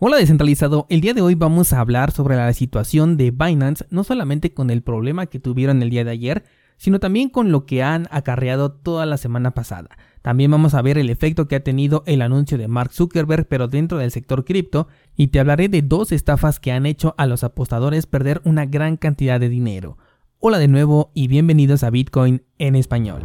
Hola descentralizado, el día de hoy vamos a hablar sobre la situación de Binance, no solamente con el problema que tuvieron el día de ayer, sino también con lo que han acarreado toda la semana pasada. También vamos a ver el efecto que ha tenido el anuncio de Mark Zuckerberg, pero dentro del sector cripto, y te hablaré de dos estafas que han hecho a los apostadores perder una gran cantidad de dinero. Hola de nuevo y bienvenidos a Bitcoin en español.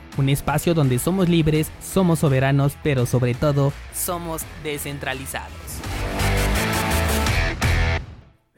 un espacio donde somos libres, somos soberanos, pero sobre todo somos descentralizados.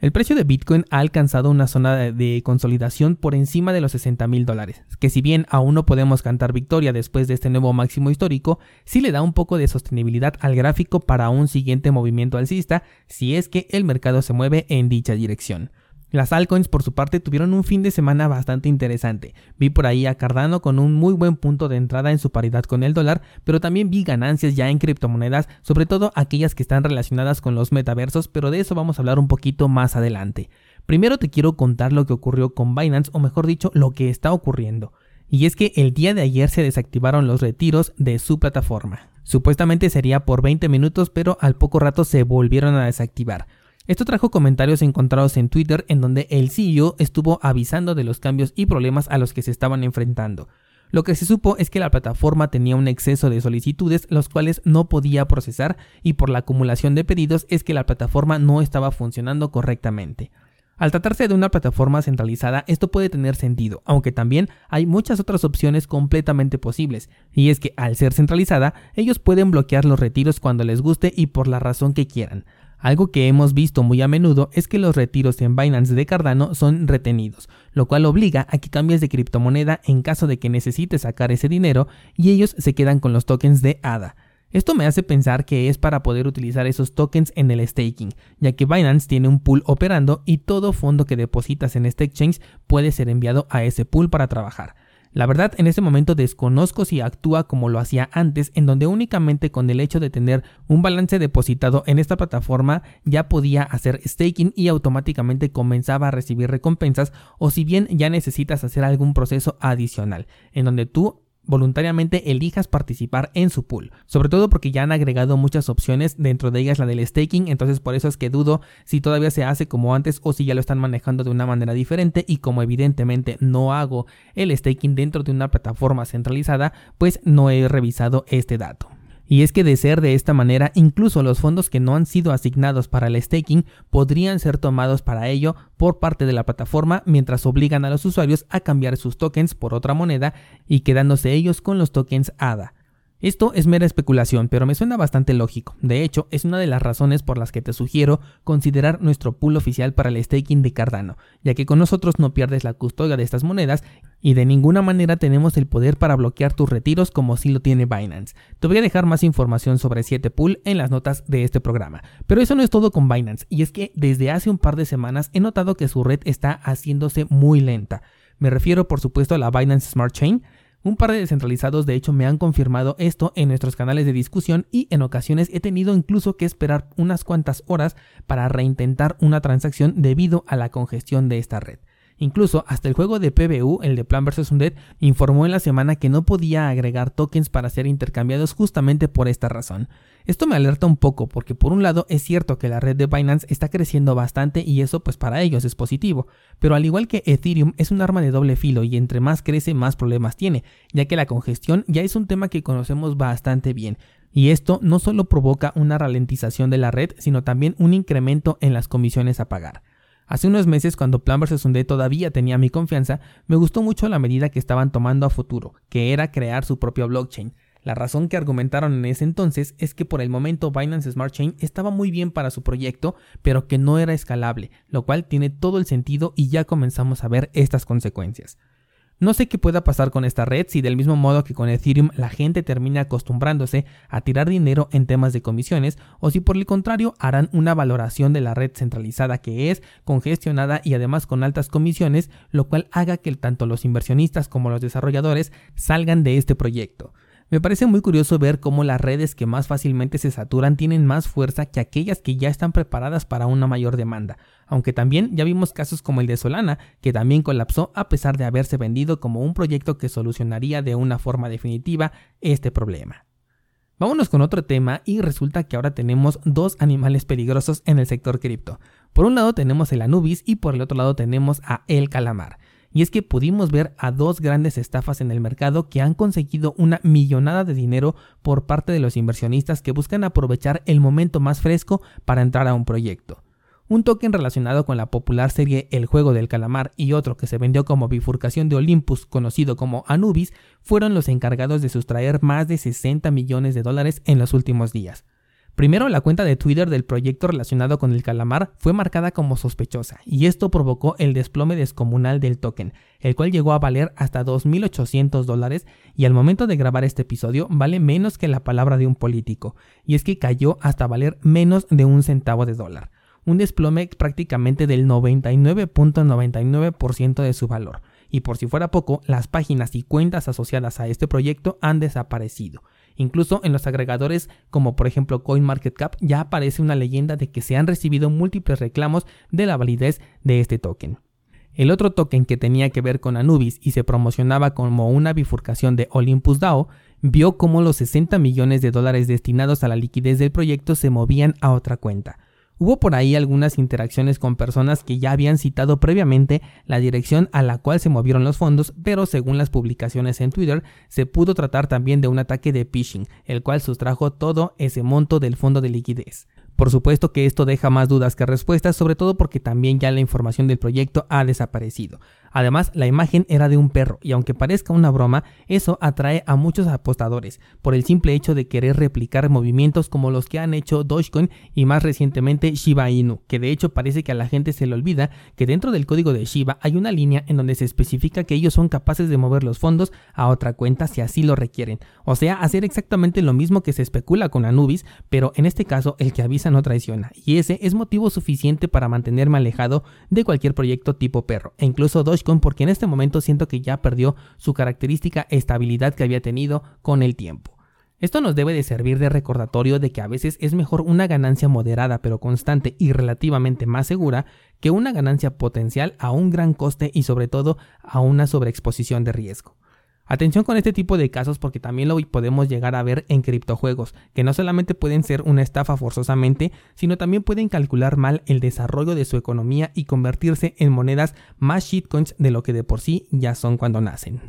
El precio de Bitcoin ha alcanzado una zona de consolidación por encima de los 60 mil dólares, que si bien aún no podemos cantar victoria después de este nuevo máximo histórico, sí le da un poco de sostenibilidad al gráfico para un siguiente movimiento alcista si es que el mercado se mueve en dicha dirección. Las altcoins por su parte tuvieron un fin de semana bastante interesante. Vi por ahí a Cardano con un muy buen punto de entrada en su paridad con el dólar, pero también vi ganancias ya en criptomonedas, sobre todo aquellas que están relacionadas con los metaversos, pero de eso vamos a hablar un poquito más adelante. Primero te quiero contar lo que ocurrió con Binance, o mejor dicho, lo que está ocurriendo. Y es que el día de ayer se desactivaron los retiros de su plataforma. Supuestamente sería por 20 minutos, pero al poco rato se volvieron a desactivar. Esto trajo comentarios encontrados en Twitter en donde el CEO estuvo avisando de los cambios y problemas a los que se estaban enfrentando. Lo que se supo es que la plataforma tenía un exceso de solicitudes los cuales no podía procesar y por la acumulación de pedidos es que la plataforma no estaba funcionando correctamente. Al tratarse de una plataforma centralizada, esto puede tener sentido, aunque también hay muchas otras opciones completamente posibles, y es que al ser centralizada, ellos pueden bloquear los retiros cuando les guste y por la razón que quieran. Algo que hemos visto muy a menudo es que los retiros en Binance de Cardano son retenidos, lo cual obliga a que cambies de criptomoneda en caso de que necesites sacar ese dinero y ellos se quedan con los tokens de ADA. Esto me hace pensar que es para poder utilizar esos tokens en el staking, ya que Binance tiene un pool operando y todo fondo que depositas en este exchange puede ser enviado a ese pool para trabajar. La verdad, en este momento desconozco si actúa como lo hacía antes, en donde únicamente con el hecho de tener un balance depositado en esta plataforma ya podía hacer staking y automáticamente comenzaba a recibir recompensas, o si bien ya necesitas hacer algún proceso adicional, en donde tú voluntariamente elijas participar en su pool, sobre todo porque ya han agregado muchas opciones, dentro de ellas la del staking, entonces por eso es que dudo si todavía se hace como antes o si ya lo están manejando de una manera diferente y como evidentemente no hago el staking dentro de una plataforma centralizada, pues no he revisado este dato. Y es que de ser de esta manera, incluso los fondos que no han sido asignados para el staking podrían ser tomados para ello por parte de la plataforma mientras obligan a los usuarios a cambiar sus tokens por otra moneda y quedándose ellos con los tokens ADA. Esto es mera especulación, pero me suena bastante lógico. De hecho, es una de las razones por las que te sugiero considerar nuestro pool oficial para el staking de Cardano, ya que con nosotros no pierdes la custodia de estas monedas y de ninguna manera tenemos el poder para bloquear tus retiros como si lo tiene Binance. Te voy a dejar más información sobre 7 Pool en las notas de este programa. Pero eso no es todo con Binance, y es que desde hace un par de semanas he notado que su red está haciéndose muy lenta. Me refiero por supuesto a la Binance Smart Chain, un par de descentralizados de hecho me han confirmado esto en nuestros canales de discusión y en ocasiones he tenido incluso que esperar unas cuantas horas para reintentar una transacción debido a la congestión de esta red. Incluso hasta el juego de PBU, el de Plan vs. Undead, informó en la semana que no podía agregar tokens para ser intercambiados justamente por esta razón. Esto me alerta un poco porque por un lado es cierto que la red de Binance está creciendo bastante y eso pues para ellos es positivo, pero al igual que Ethereum es un arma de doble filo y entre más crece más problemas tiene, ya que la congestión ya es un tema que conocemos bastante bien. Y esto no solo provoca una ralentización de la red, sino también un incremento en las comisiones a pagar. Hace unos meses, cuando Plan vs. Undead todavía tenía mi confianza, me gustó mucho la medida que estaban tomando a futuro, que era crear su propio blockchain. La razón que argumentaron en ese entonces es que por el momento Binance Smart Chain estaba muy bien para su proyecto, pero que no era escalable, lo cual tiene todo el sentido y ya comenzamos a ver estas consecuencias. No sé qué pueda pasar con esta red si del mismo modo que con Ethereum la gente termina acostumbrándose a tirar dinero en temas de comisiones o si por el contrario harán una valoración de la red centralizada que es, congestionada y además con altas comisiones, lo cual haga que tanto los inversionistas como los desarrolladores salgan de este proyecto. Me parece muy curioso ver cómo las redes que más fácilmente se saturan tienen más fuerza que aquellas que ya están preparadas para una mayor demanda, aunque también ya vimos casos como el de Solana, que también colapsó a pesar de haberse vendido como un proyecto que solucionaría de una forma definitiva este problema. Vámonos con otro tema y resulta que ahora tenemos dos animales peligrosos en el sector cripto. Por un lado tenemos el Anubis y por el otro lado tenemos a el calamar. Y es que pudimos ver a dos grandes estafas en el mercado que han conseguido una millonada de dinero por parte de los inversionistas que buscan aprovechar el momento más fresco para entrar a un proyecto. Un token relacionado con la popular serie El juego del calamar y otro que se vendió como bifurcación de Olympus conocido como Anubis fueron los encargados de sustraer más de 60 millones de dólares en los últimos días. Primero, la cuenta de Twitter del proyecto relacionado con el calamar fue marcada como sospechosa, y esto provocó el desplome descomunal del token, el cual llegó a valer hasta 2.800 dólares y al momento de grabar este episodio vale menos que la palabra de un político, y es que cayó hasta valer menos de un centavo de dólar, un desplome prácticamente del 99.99% de su valor. Y por si fuera poco, las páginas y cuentas asociadas a este proyecto han desaparecido. Incluso en los agregadores como por ejemplo CoinMarketCap ya aparece una leyenda de que se han recibido múltiples reclamos de la validez de este token. El otro token que tenía que ver con Anubis y se promocionaba como una bifurcación de Olympus DAO, vio cómo los 60 millones de dólares destinados a la liquidez del proyecto se movían a otra cuenta. Hubo por ahí algunas interacciones con personas que ya habían citado previamente la dirección a la cual se movieron los fondos, pero según las publicaciones en Twitter, se pudo tratar también de un ataque de phishing, el cual sustrajo todo ese monto del fondo de liquidez. Por supuesto que esto deja más dudas que respuestas, sobre todo porque también ya la información del proyecto ha desaparecido. Además, la imagen era de un perro y aunque parezca una broma, eso atrae a muchos apostadores por el simple hecho de querer replicar movimientos como los que han hecho Dogecoin y más recientemente Shiba Inu, que de hecho parece que a la gente se le olvida que dentro del código de Shiba hay una línea en donde se especifica que ellos son capaces de mover los fondos a otra cuenta si así lo requieren, o sea, hacer exactamente lo mismo que se especula con Anubis, pero en este caso el que avisa no traiciona, y ese es motivo suficiente para mantenerme alejado de cualquier proyecto tipo perro, e incluso Dogecoin porque en este momento siento que ya perdió su característica estabilidad que había tenido con el tiempo. Esto nos debe de servir de recordatorio de que a veces es mejor una ganancia moderada pero constante y relativamente más segura que una ganancia potencial a un gran coste y sobre todo a una sobreexposición de riesgo. Atención con este tipo de casos porque también lo podemos llegar a ver en criptojuegos, que no solamente pueden ser una estafa forzosamente, sino también pueden calcular mal el desarrollo de su economía y convertirse en monedas más shitcoins de lo que de por sí ya son cuando nacen.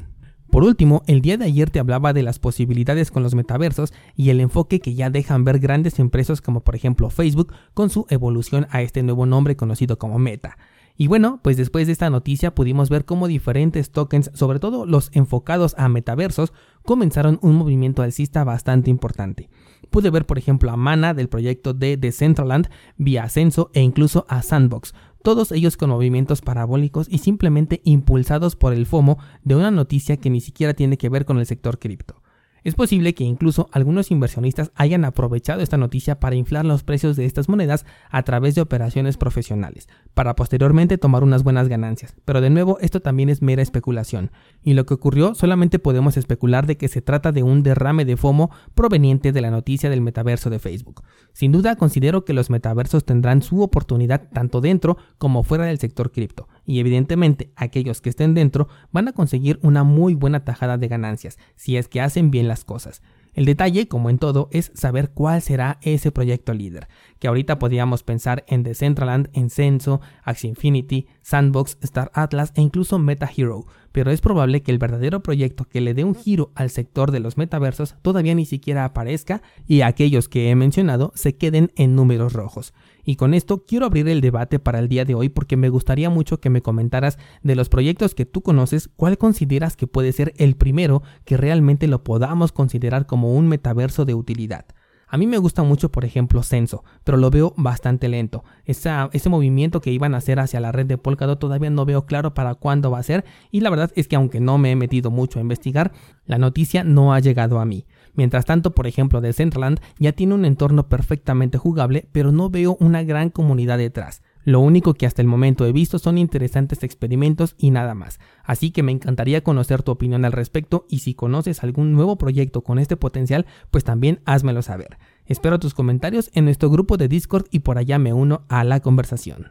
Por último, el día de ayer te hablaba de las posibilidades con los metaversos y el enfoque que ya dejan ver grandes empresas como por ejemplo Facebook con su evolución a este nuevo nombre conocido como Meta. Y bueno, pues después de esta noticia pudimos ver cómo diferentes tokens, sobre todo los enfocados a metaversos, comenzaron un movimiento alcista bastante importante. Pude ver por ejemplo a Mana del proyecto de Decentraland, vía Ascenso e incluso a Sandbox, todos ellos con movimientos parabólicos y simplemente impulsados por el FOMO de una noticia que ni siquiera tiene que ver con el sector cripto. Es posible que incluso algunos inversionistas hayan aprovechado esta noticia para inflar los precios de estas monedas a través de operaciones profesionales, para posteriormente tomar unas buenas ganancias. Pero de nuevo, esto también es mera especulación. Y lo que ocurrió solamente podemos especular de que se trata de un derrame de FOMO proveniente de la noticia del metaverso de Facebook. Sin duda, considero que los metaversos tendrán su oportunidad tanto dentro como fuera del sector cripto y evidentemente aquellos que estén dentro van a conseguir una muy buena tajada de ganancias si es que hacen bien las cosas. El detalle, como en todo, es saber cuál será ese proyecto líder, que ahorita podríamos pensar en Decentraland, en Censo, Axie Infinity, Sandbox, Star Atlas e incluso Meta Hero, pero es probable que el verdadero proyecto que le dé un giro al sector de los metaversos todavía ni siquiera aparezca y aquellos que he mencionado se queden en números rojos. Y con esto quiero abrir el debate para el día de hoy porque me gustaría mucho que me comentaras de los proyectos que tú conoces, cuál consideras que puede ser el primero que realmente lo podamos considerar como un metaverso de utilidad. A mí me gusta mucho, por ejemplo, Censo, pero lo veo bastante lento. ese movimiento que iban a hacer hacia la red de Polkadot todavía no veo claro para cuándo va a ser y la verdad es que aunque no me he metido mucho a investigar, la noticia no ha llegado a mí. Mientras tanto, por ejemplo, Decentraland ya tiene un entorno perfectamente jugable, pero no veo una gran comunidad detrás. Lo único que hasta el momento he visto son interesantes experimentos y nada más. Así que me encantaría conocer tu opinión al respecto y si conoces algún nuevo proyecto con este potencial, pues también házmelo saber. Espero tus comentarios en nuestro grupo de Discord y por allá me uno a la conversación.